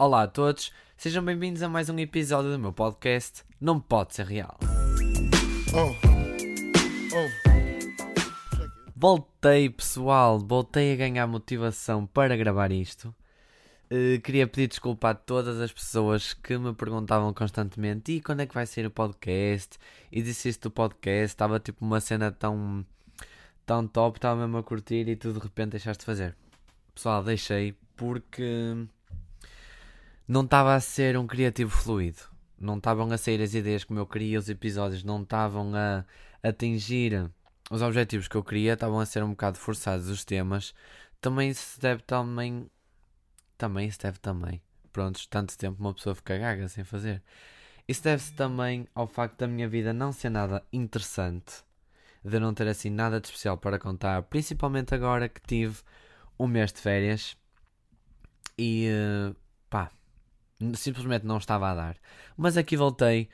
Olá a todos, sejam bem-vindos a mais um episódio do meu podcast Não Pode Ser Real. Oh. Oh. Voltei, pessoal, voltei a ganhar motivação para gravar isto. Uh, queria pedir desculpa a todas as pessoas que me perguntavam constantemente e quando é que vai sair o podcast? E disse isto do podcast, estava tipo uma cena tão, tão top, estava mesmo a curtir e tu de repente deixaste de fazer. Pessoal, deixei porque não estava a ser um criativo fluido. Não estavam a sair as ideias como eu queria, os episódios não estavam a atingir os objetivos que eu queria, estavam a ser um bocado forçados os temas. Também se deve também também se deve também. Prontos, tanto tempo uma pessoa fica gaga sem fazer. Isso deve-se também ao facto da minha vida não ser nada interessante, de não ter assim nada de especial para contar, principalmente agora que tive um mês de férias e eh, pá, simplesmente não estava a dar. Mas aqui voltei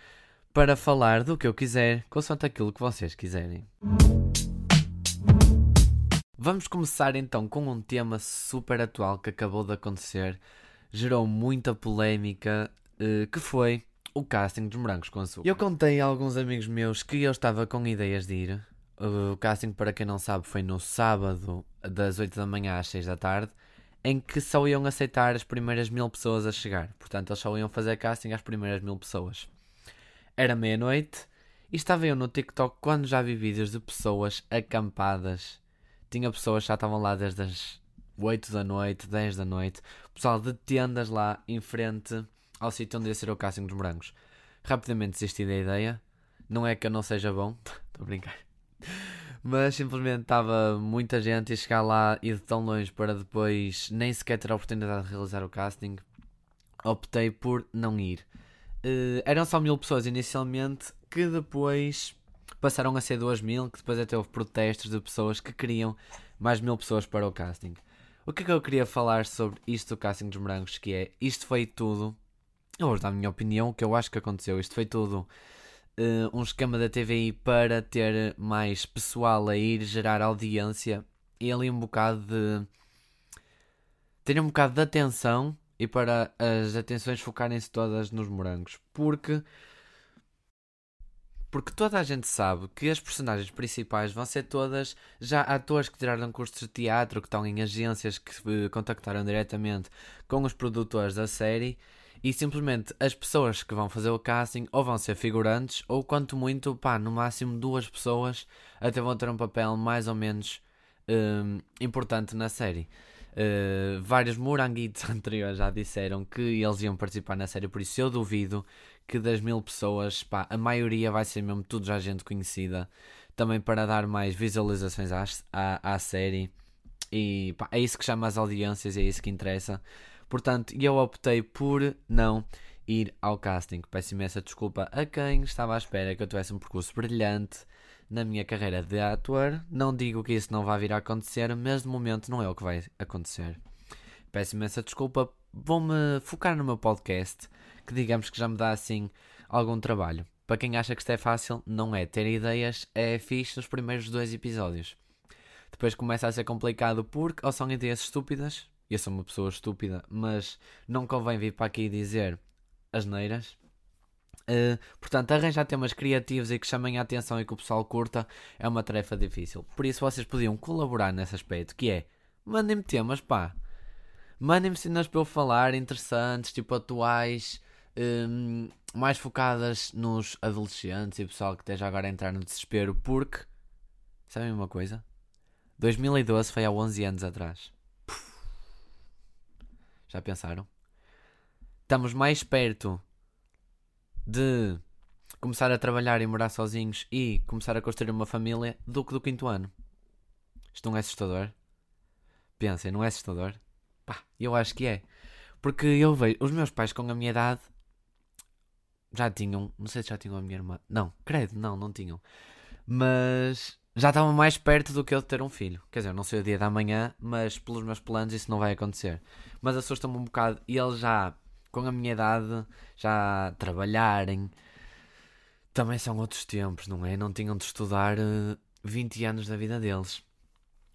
para falar do que eu quiser, consoante aquilo que vocês quiserem. Vamos começar então com um tema super atual que acabou de acontecer, gerou muita polémica, uh, que foi o casting dos Morangos com Açúcar. Eu contei a alguns amigos meus que eu estava com ideias de ir. O casting, para quem não sabe, foi no sábado, das 8 da manhã às 6 da tarde, em que só iam aceitar as primeiras mil pessoas a chegar. Portanto, eles só iam fazer casting às primeiras mil pessoas. Era meia-noite e estava eu no TikTok quando já vi vídeos de pessoas acampadas tinha pessoas que já estavam lá desde as 8 da noite, 10 da noite, pessoal de tendas lá em frente ao sítio onde ia ser o casting dos morangos. Rapidamente desisti da ideia. Não é que eu não seja bom, estou a brincar. Mas simplesmente estava muita gente e chegar lá e de tão longe para depois nem sequer ter a oportunidade de realizar o casting. Optei por não ir. Uh, eram só mil pessoas inicialmente que depois passaram a ser 2 mil, que depois até houve protestos de pessoas que queriam mais mil pessoas para o casting. O que é que eu queria falar sobre isto do casting dos morangos? Que é, isto foi tudo, eu vou dar a minha opinião, o que eu acho que aconteceu, isto foi tudo uh, um esquema da TVI para ter mais pessoal a ir, gerar audiência e ali um bocado de. ter um bocado de atenção e para as atenções focarem-se todas nos morangos. Porque porque toda a gente sabe que as personagens principais vão ser todas já atores que tiraram cursos de teatro, que estão em agências que uh, contactaram diretamente com os produtores da série e simplesmente as pessoas que vão fazer o casting ou vão ser figurantes ou quanto muito, pá, no máximo duas pessoas até vão ter um papel mais ou menos uh, importante na série. Uh, vários moranguitos anteriores já disseram que eles iam participar na série, por isso eu duvido que das mil pessoas, pá, a maioria vai ser mesmo tudo já gente conhecida, também para dar mais visualizações à, à, à série. E pá, é isso que chama as audiências, é isso que interessa. Portanto, eu optei por não ir ao casting. Peço imensa desculpa a quem estava à espera que eu tivesse um percurso brilhante na minha carreira de ator. Não digo que isso não vai vir a acontecer, mas de momento não é o que vai acontecer. Peço imensa desculpa. Vou-me focar no meu podcast que digamos que já me dá assim algum trabalho. Para quem acha que isto é fácil, não é. Ter ideias é fixe nos primeiros dois episódios. Depois começa a ser complicado porque ou são ideias estúpidas, eu sou uma pessoa estúpida, mas não convém vir para aqui dizer as neiras. Uh, portanto, arranjar temas criativos e que chamem a atenção e que o pessoal curta é uma tarefa difícil. Por isso, vocês podiam colaborar nesse aspecto, que é mandem-me temas, pá. Mandem-me cenas para eu falar, interessantes, tipo atuais, um, mais focadas nos adolescentes e pessoal que esteja agora a entrar no desespero, porque sabem uma coisa? 2012 foi há 11 anos atrás. Já pensaram? Estamos mais perto de começar a trabalhar e morar sozinhos e começar a construir uma família do que do quinto ano. Isto não é assustador? Pensem, não é assustador? Pá, eu acho que é. Porque eu vejo os meus pais com a minha idade já tinham, não sei se já tinham a minha irmã. Não, credo, não, não tinham. Mas já estavam mais perto do que eu de ter um filho. Quer dizer, não sei o dia da manhã, mas pelos meus planos isso não vai acontecer. Mas assusta-me um bocado. E eles já, com a minha idade, já trabalharem. Também são outros tempos, não é? Não tinham de estudar uh, eh, 20 anos da vida deles.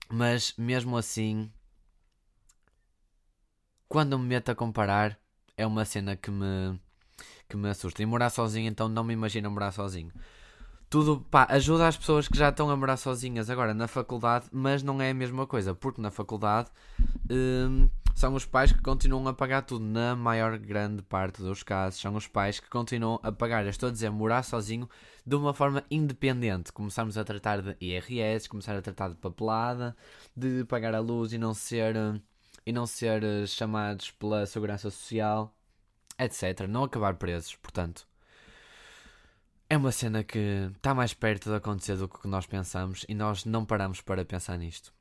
Mas mesmo assim, quando me meto a comparar, é uma cena que me, que me assusta. E morar sozinho, então não me imagino morar sozinho. Tudo, pá, ajuda as pessoas que já estão a morar sozinhas agora na faculdade, mas não é a mesma coisa, porque na faculdade hum, são os pais que continuam a pagar tudo, na maior grande parte dos casos. São os pais que continuam a pagar. Estou a dizer morar sozinho de uma forma independente. Começarmos a tratar de IRS, começar a tratar de papelada, de pagar a luz e não ser, e não ser eh, chamados pela Segurança Social, etc. Não acabar presos, portanto. Uma cena que está mais perto de acontecer do que nós pensamos e nós não paramos para pensar nisto.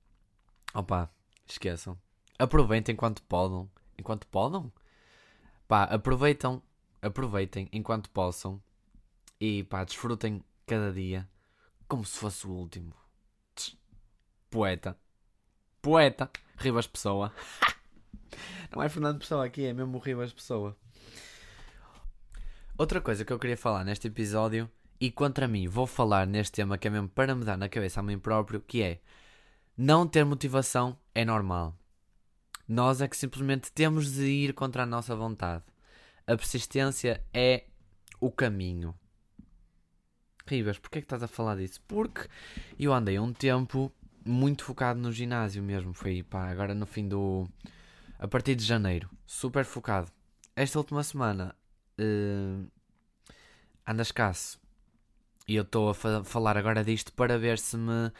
Opa, esqueçam. Aproveitem enquanto podem. Enquanto podem? Pá, aproveitam, aproveitem enquanto possam e pá, desfrutem cada dia como se fosse o último. Tch. Poeta. Poeta. Ribas Pessoa. Não é Fernando Pessoa aqui, é mesmo Ribas Pessoa. Outra coisa que eu queria falar neste episódio, e contra mim vou falar neste tema que é mesmo para me dar na cabeça a mim próprio, que é não ter motivação é normal. Nós é que simplesmente temos de ir contra a nossa vontade. A persistência é o caminho. Ribas, porquê é que estás a falar disso? Porque eu andei um tempo muito focado no ginásio mesmo. Foi pá, agora no fim do. a partir de janeiro. Super focado. Esta última semana uh, anda escasso. E eu estou a fa falar agora disto para ver se me.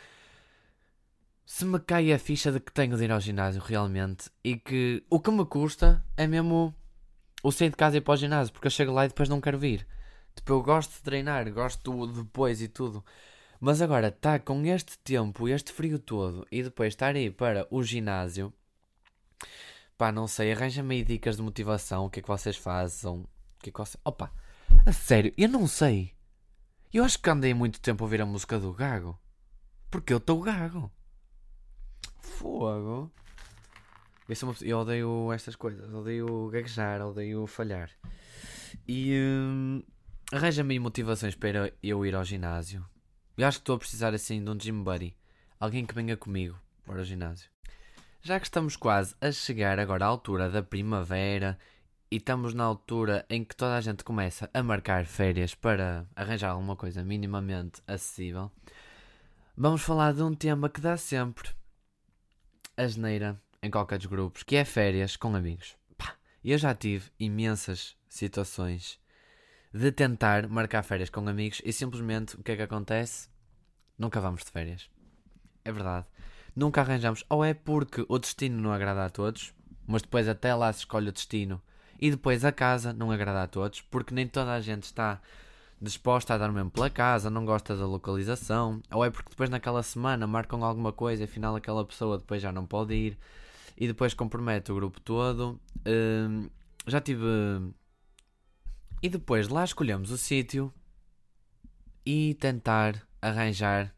Se me cai a ficha de que tenho de ir ao ginásio realmente e que o que me custa é mesmo o sair de casa e ir para o ginásio, porque eu chego lá e depois não quero vir. Tipo, eu gosto de treinar, gosto depois e tudo. Mas agora, tá com este tempo, este frio todo, e depois estar aí para o ginásio, pá, não sei, arranja-me aí dicas de motivação, o que é que vocês fazem, que é que vocês... Opa, a sério, eu não sei. Eu acho que andei muito tempo a ouvir a música do Gago. Porque eu estou gago. Fogo. Eu, uma... eu odeio estas coisas. Odeio gaguejar, odeio falhar. E hum, arranja-me motivações para eu ir ao ginásio. Eu acho que estou a precisar assim de um gym buddy. Alguém que venha comigo para o ginásio. Já que estamos quase a chegar agora à altura da primavera e estamos na altura em que toda a gente começa a marcar férias para arranjar alguma coisa minimamente acessível, vamos falar de um tema que dá sempre asneira em qualquer dos grupos, que é férias com amigos. Pá, eu já tive imensas situações de tentar marcar férias com amigos e simplesmente o que é que acontece? Nunca vamos de férias. É verdade. Nunca arranjamos. Ou é porque o destino não agrada a todos, mas depois até lá se escolhe o destino e depois a casa não agrada a todos, porque nem toda a gente está disposta a dar mesmo pela casa, não gosta da localização, ou é porque depois naquela semana marcam alguma coisa e afinal aquela pessoa depois já não pode ir e depois compromete o grupo todo. Uh, já tive. E depois lá escolhemos o sítio e tentar arranjar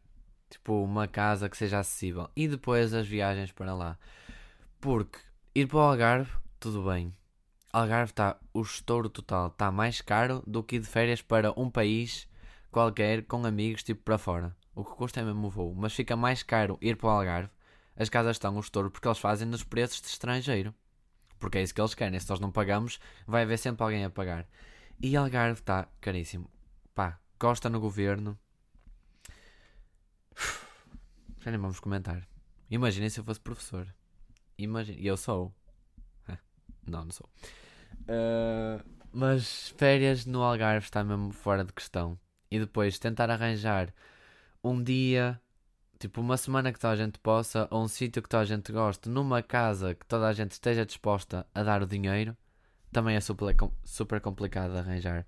tipo uma casa que seja acessível e depois as viagens para lá. Porque ir para o Algarve, tudo bem. Algarve está, o estouro total está mais caro do que ir de férias para um país qualquer com amigos tipo para fora. O que custa é mesmo o voo, mas fica mais caro ir para o Algarve. As casas estão o estouro porque eles fazem nos preços de estrangeiro. Porque é isso que eles querem. Se nós não pagamos, vai haver sempre alguém a pagar. E Algarve está caríssimo. Pá, Costa no governo. Já nem vamos comentar. Imaginem se eu fosse professor. E eu sou. Não, não sou. Uh, mas férias no Algarve está mesmo fora de questão. E depois tentar arranjar um dia, tipo uma semana que toda a gente possa, ou um sítio que toda a gente goste, numa casa que toda a gente esteja disposta a dar o dinheiro, também é super, super complicado de arranjar.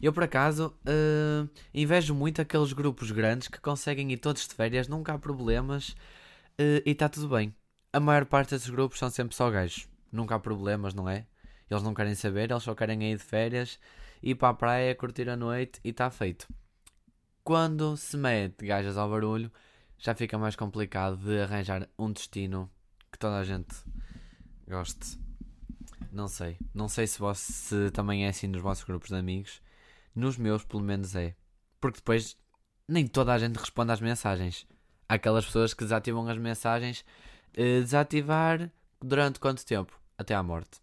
Eu, por acaso, uh, invejo muito aqueles grupos grandes que conseguem ir todos de férias, nunca há problemas uh, e está tudo bem. A maior parte desses grupos são sempre só gajos. Nunca há problemas, não é? Eles não querem saber, eles só querem ir de férias, ir para a praia, curtir a noite e está feito. Quando se mete gajas ao barulho, já fica mais complicado de arranjar um destino que toda a gente goste. Não sei. Não sei se, você, se também é assim nos vossos grupos de amigos. Nos meus, pelo menos, é. Porque depois nem toda a gente responde às mensagens. Há aquelas pessoas que desativam as mensagens. Uh, desativar durante quanto tempo? Até à morte.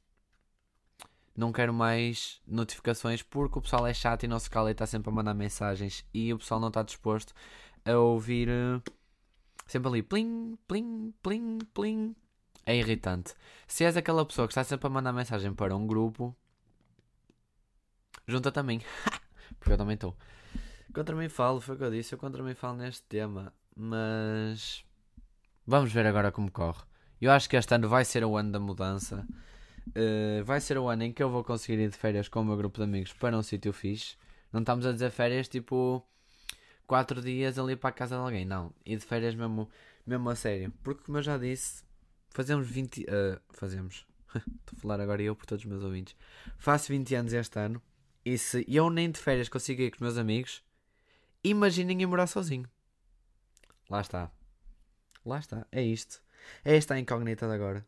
não quero mais notificações porque o pessoal é chato e se cala e está sempre a mandar mensagens e o pessoal não está disposto a ouvir uh, sempre ali plim, plim, plim, plim. É irritante. Se és aquela pessoa que está sempre a mandar mensagem para um grupo, junta também. porque eu também estou. Contra mim falo, foi o que eu disse, eu contra mim falo neste tema, mas vamos ver agora como corre. Eu acho que este ano vai ser o ano da mudança. Uh, vai ser o ano em que eu vou conseguir ir de férias com o meu grupo de amigos para um sítio fixe. Não estamos a dizer férias tipo 4 dias ali para a casa de alguém, não. Ir de férias mesmo, mesmo a sério. Porque, como eu já disse, fazemos 20. Uh, eh, fazemos. Estou a falar agora eu por todos os meus ouvintes. Faço 20 anos este ano. E se eu nem de férias consigo ir com os meus amigos, imaginem ir morar sozinho. Lá está. Lá está. É isto. É esta a incógnita de agora.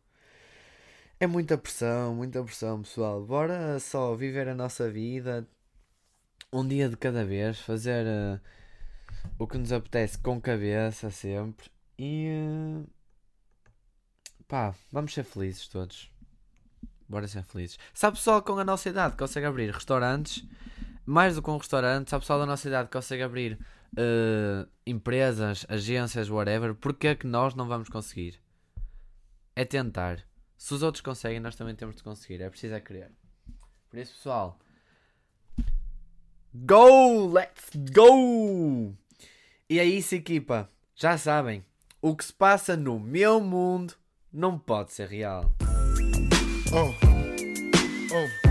É muita pressão, muita pressão, pessoal. Bora só viver a nossa vida um dia de cada vez, fazer uh, o que nos apetece com cabeça sempre e uh, pá, vamos ser felizes todos. Bora ser felizes. Sabe pessoal com a nossa idade consegue abrir restaurantes, mais do que um restaurante, sabe pessoal da nossa idade consegue abrir uh, empresas, agências, whatever, porque é que nós não vamos conseguir? É tentar. Se os outros conseguem, nós também temos de conseguir. É preciso é querer. Por isso, pessoal. Go! Let's go! E é isso, equipa. Já sabem. O que se passa no meu mundo não pode ser real. Oh. Oh.